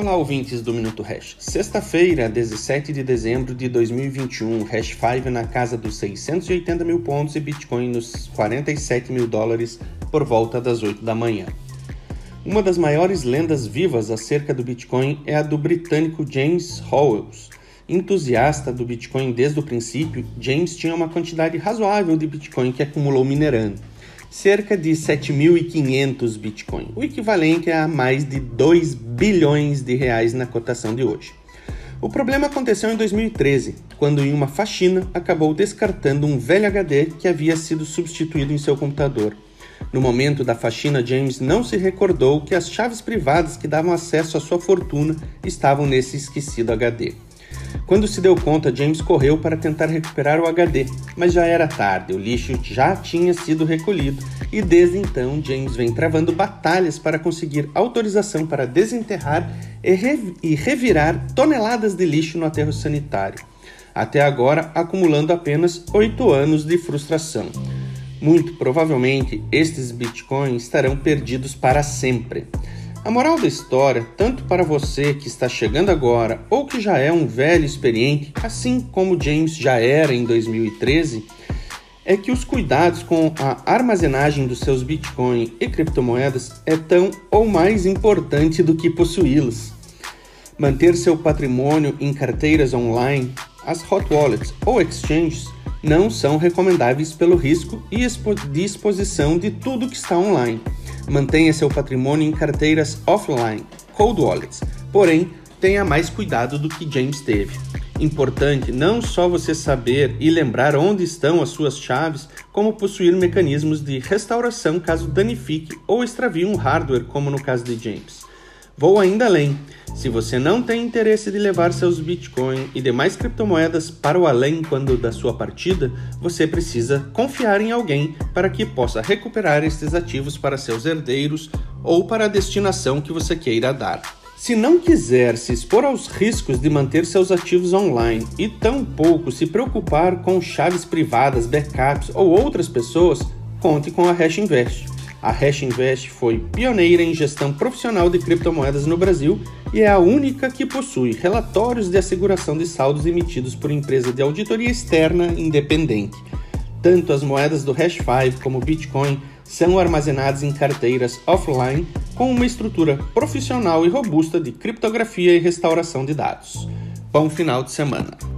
Olá, ouvintes do Minuto Hash. Sexta-feira, 17 de dezembro de 2021, Hash 5 na casa dos 680 mil pontos e Bitcoin nos 47 mil dólares por volta das 8 da manhã. Uma das maiores lendas vivas acerca do Bitcoin é a do britânico James Howells. Entusiasta do Bitcoin desde o princípio, James tinha uma quantidade razoável de Bitcoin que acumulou minerando cerca de 7.500 Bitcoin, o equivalente a mais de 2 bilhões de reais na cotação de hoje. O problema aconteceu em 2013, quando em uma faxina acabou descartando um velho HD que havia sido substituído em seu computador. No momento da faxina, James não se recordou que as chaves privadas que davam acesso à sua fortuna estavam nesse esquecido HD. Quando se deu conta, James correu para tentar recuperar o HD, mas já era tarde, o lixo já tinha sido recolhido e desde então James vem travando batalhas para conseguir autorização para desenterrar e, re e revirar toneladas de lixo no aterro sanitário, até agora acumulando apenas oito anos de frustração. Muito provavelmente estes bitcoins estarão perdidos para sempre. A moral da história, tanto para você que está chegando agora ou que já é um velho experiente, assim como James já era em 2013, é que os cuidados com a armazenagem dos seus Bitcoin e criptomoedas é tão ou mais importante do que possuí-los. Manter seu patrimônio em carteiras online, as hot wallets ou exchanges não são recomendáveis pelo risco e de exposição de tudo que está online. Mantenha seu patrimônio em carteiras offline, cold wallets, porém tenha mais cuidado do que James teve. Importante não só você saber e lembrar onde estão as suas chaves, como possuir mecanismos de restauração caso danifique ou extravie um hardware, como no caso de James. Vou ainda além. Se você não tem interesse de levar seus Bitcoin e demais criptomoedas para o além quando da sua partida, você precisa confiar em alguém para que possa recuperar estes ativos para seus herdeiros ou para a destinação que você queira dar. Se não quiser se expor aos riscos de manter seus ativos online e tampouco se preocupar com chaves privadas, backups ou outras pessoas, conte com a Hash Invest. A Hash Invest foi pioneira em gestão profissional de criptomoedas no Brasil e é a única que possui relatórios de asseguração de saldos emitidos por empresa de auditoria externa independente. Tanto as moedas do Hash 5 como Bitcoin são armazenadas em carteiras offline com uma estrutura profissional e robusta de criptografia e restauração de dados. Bom final de semana!